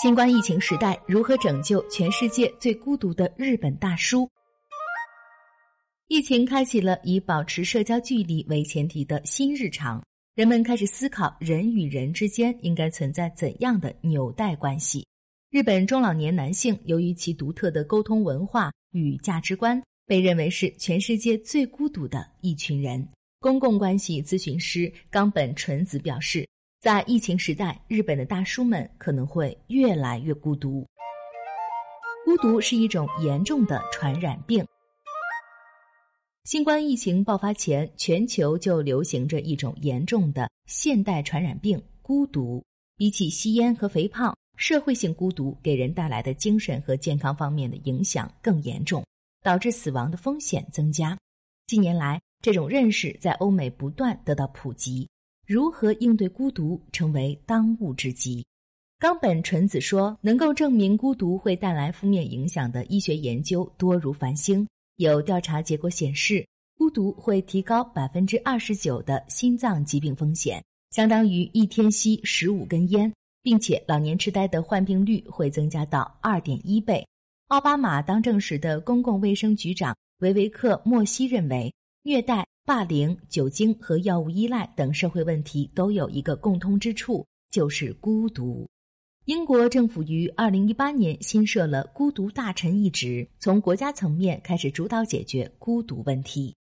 新冠疫情时代，如何拯救全世界最孤独的日本大叔？疫情开启了以保持社交距离为前提的新日常，人们开始思考人与人之间应该存在怎样的纽带关系。日本中老年男性由于其独特的沟通文化与价值观，被认为是全世界最孤独的一群人。公共关系咨询师冈本纯子表示。在疫情时代，日本的大叔们可能会越来越孤独。孤独是一种严重的传染病。新冠疫情爆发前，全球就流行着一种严重的现代传染病——孤独。比起吸烟和肥胖，社会性孤独给人带来的精神和健康方面的影响更严重，导致死亡的风险增加。近年来，这种认识在欧美不断得到普及。如何应对孤独成为当务之急。冈本纯子说：“能够证明孤独会带来负面影响的医学研究多如繁星。有调查结果显示，孤独会提高百分之二十九的心脏疾病风险，相当于一天吸十五根烟，并且老年痴呆的患病率会增加到二点一倍。”奥巴马当政时的公共卫生局长维维克·莫西认为，虐待。霸凌、酒精和药物依赖等社会问题都有一个共通之处，就是孤独。英国政府于二零一八年新设了孤独大臣一职，从国家层面开始主导解决孤独问题。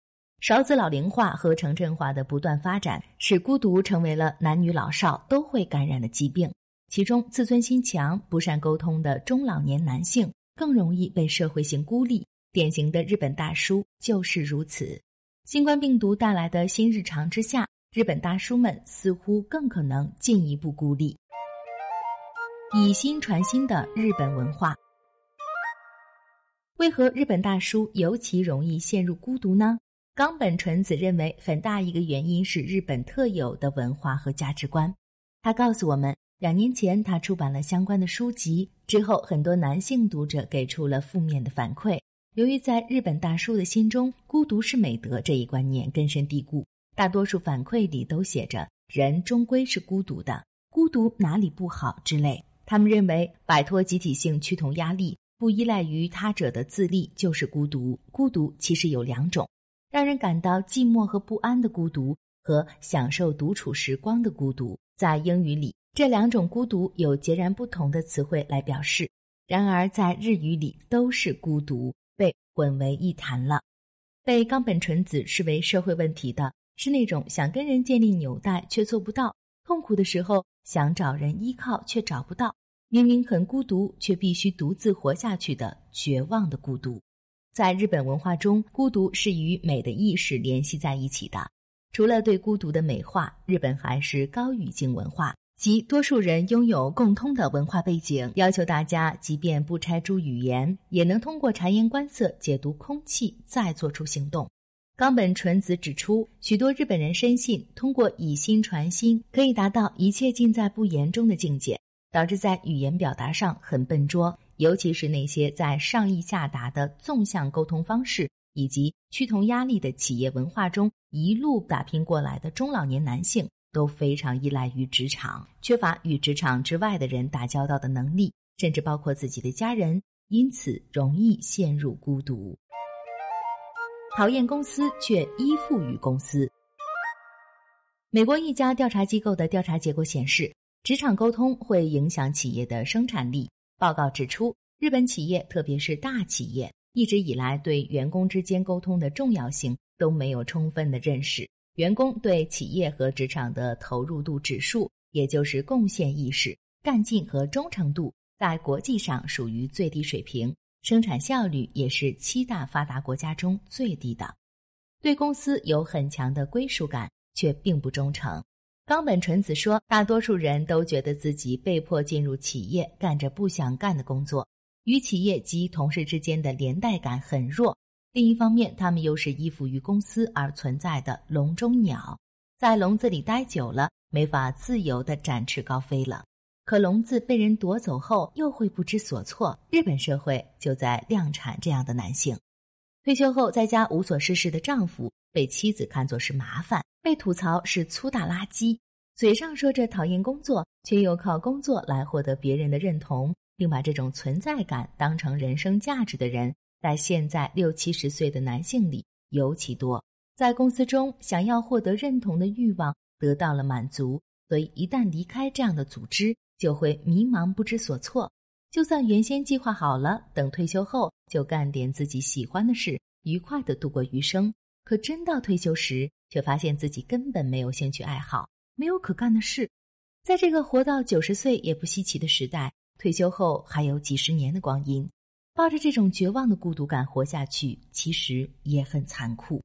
少子老龄化和城镇化的不断发展，使孤独成为了男女老少都会感染的疾病。其中，自尊心强、不善沟通的中老年男性更容易被社会性孤立。典型的日本大叔就是如此。新冠病毒带来的新日常之下，日本大叔们似乎更可能进一步孤立。以新传新的日本文化，为何日本大叔尤其容易陷入孤独呢？冈本纯子认为，很大一个原因是日本特有的文化和价值观。他告诉我们，两年前他出版了相关的书籍之后，很多男性读者给出了负面的反馈。由于在日本大叔的心中，孤独是美德这一观念根深蒂固，大多数反馈里都写着“人终归是孤独的，孤独哪里不好”之类。他们认为，摆脱集体性趋同压力，不依赖于他者的自立就是孤独。孤独其实有两种：让人感到寂寞和不安的孤独，和享受独处时光的孤独。在英语里，这两种孤独有截然不同的词汇来表示，然而在日语里都是孤独。混为一谈了。被冈本纯子视为社会问题的是那种想跟人建立纽带却做不到，痛苦的时候想找人依靠却找不到，明明很孤独却必须独自活下去的绝望的孤独。在日本文化中，孤独是与美的意识联系在一起的。除了对孤独的美化，日本还是高语境文化。即多数人拥有共通的文化背景，要求大家即便不拆诸语言，也能通过察言观色解读空气，再做出行动。冈本纯子指出，许多日本人深信通过以心传心可以达到一切尽在不言中的境界，导致在语言表达上很笨拙。尤其是那些在上意下达的纵向沟通方式以及趋同压力的企业文化中一路打拼过来的中老年男性。都非常依赖于职场，缺乏与职场之外的人打交道的能力，甚至包括自己的家人，因此容易陷入孤独。讨厌公司却依附于公司。美国一家调查机构的调查结果显示，职场沟通会影响企业的生产力。报告指出，日本企业，特别是大企业，一直以来对员工之间沟通的重要性都没有充分的认识。员工对企业和职场的投入度指数，也就是贡献意识、干劲和忠诚度，在国际上属于最低水平，生产效率也是七大发达国家中最低的。对公司有很强的归属感，却并不忠诚。冈本纯子说，大多数人都觉得自己被迫进入企业，干着不想干的工作，与企业及同事之间的连带感很弱。另一方面，他们又是依附于公司而存在的笼中鸟，在笼子里待久了，没法自由的展翅高飞了。可笼子被人夺走后，又会不知所措。日本社会就在量产这样的男性：退休后在家无所事事的丈夫，被妻子看作是麻烦，被吐槽是粗大垃圾；嘴上说着讨厌工作，却又靠工作来获得别人的认同，并把这种存在感当成人生价值的人，在现在六七十岁的男性里尤其多。在公司中，想要获得认同的欲望得到了满足，所以一旦离开这样的组织，就会迷茫不知所措。就算原先计划好了，等退休后就干点自己喜欢的事，愉快的度过余生。可真到退休时，却发现自己根本没有兴趣爱好，没有可干的事。在这个活到九十岁也不稀奇的时代，退休后还有几十年的光阴，抱着这种绝望的孤独感活下去，其实也很残酷。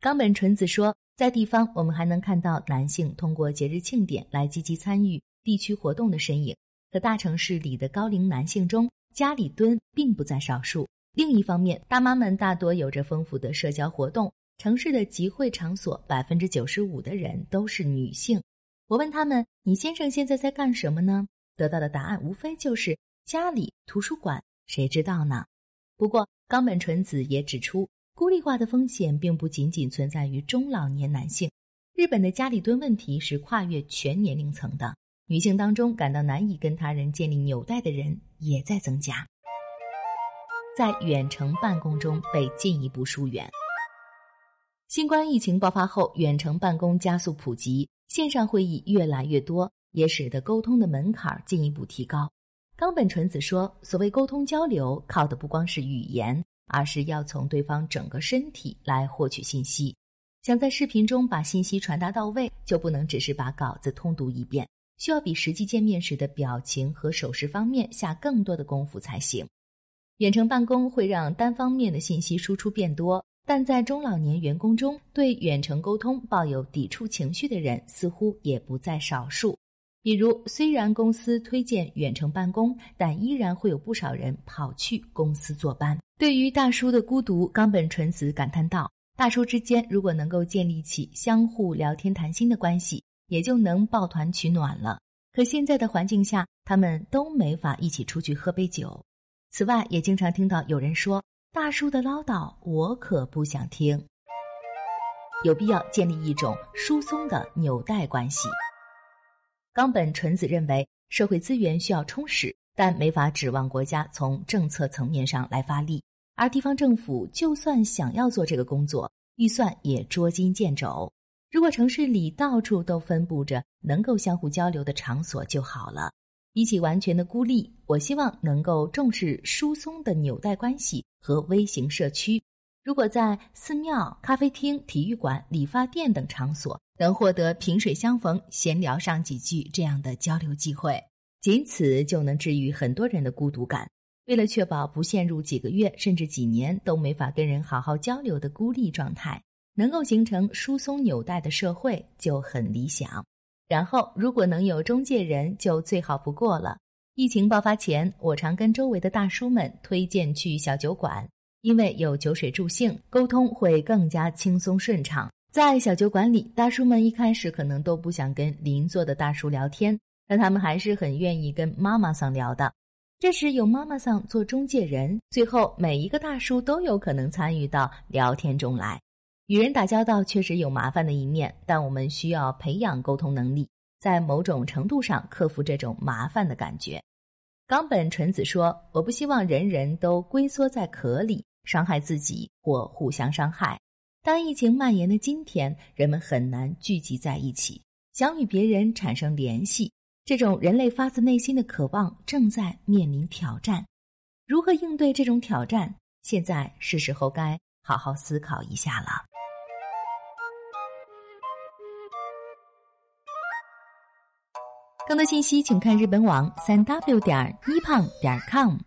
冈本纯子说，在地方，我们还能看到男性通过节日庆典来积极参与地区活动的身影。可大城市里的高龄男性中，家里蹲并不在少数。另一方面，大妈们大多有着丰富的社交活动。城市的集会场所，百分之九十五的人都是女性。我问他们：“你先生现在在干什么呢？”得到的答案无非就是家里、图书馆，谁知道呢？不过，冈本纯子也指出。孤立化的风险并不仅仅存在于中老年男性，日本的家里蹲问题是跨越全年龄层的。女性当中感到难以跟他人建立纽带的人也在增加，在远程办公中被进一步疏远。新冠疫情爆发后，远程办公加速普及，线上会议越来越多，也使得沟通的门槛进一步提高。冈本纯子说：“所谓沟通交流，靠的不光是语言。”而是要从对方整个身体来获取信息。想在视频中把信息传达到位，就不能只是把稿子通读一遍，需要比实际见面时的表情和手势方面下更多的功夫才行。远程办公会让单方面的信息输出变多，但在中老年员工中，对远程沟通抱有抵触情绪的人似乎也不在少数。比如，虽然公司推荐远程办公，但依然会有不少人跑去公司坐班。对于大叔的孤独，冈本纯子感叹道：“大叔之间如果能够建立起相互聊天谈心的关系，也就能抱团取暖了。可现在的环境下，他们都没法一起出去喝杯酒。此外，也经常听到有人说：‘大叔的唠叨，我可不想听。’有必要建立一种疏松的纽带关系。”冈本纯子认为，社会资源需要充实，但没法指望国家从政策层面上来发力。而地方政府就算想要做这个工作，预算也捉襟见肘。如果城市里到处都分布着能够相互交流的场所就好了。比起完全的孤立，我希望能够重视疏松的纽带关系和微型社区。如果在寺庙、咖啡厅、体育馆、理发店等场所能获得萍水相逢、闲聊上几句这样的交流机会，仅此就能治愈很多人的孤独感。为了确保不陷入几个月甚至几年都没法跟人好好交流的孤立状态，能够形成疏松纽带的社会就很理想。然后，如果能有中介人，就最好不过了。疫情爆发前，我常跟周围的大叔们推荐去小酒馆。因为有酒水助兴，沟通会更加轻松顺畅。在小酒馆里，大叔们一开始可能都不想跟邻座的大叔聊天，但他们还是很愿意跟妈妈桑聊的。这时有妈妈桑做中介人，最后每一个大叔都有可能参与到聊天中来。与人打交道确实有麻烦的一面，但我们需要培养沟通能力，在某种程度上克服这种麻烦的感觉。冈本纯子说：“我不希望人人都龟缩在壳里。”伤害自己或互相伤害。当疫情蔓延的今天，人们很难聚集在一起，想与别人产生联系。这种人类发自内心的渴望正在面临挑战。如何应对这种挑战？现在是时候该好好思考一下了。更多信息，请看日本网三 w 点一胖点 com。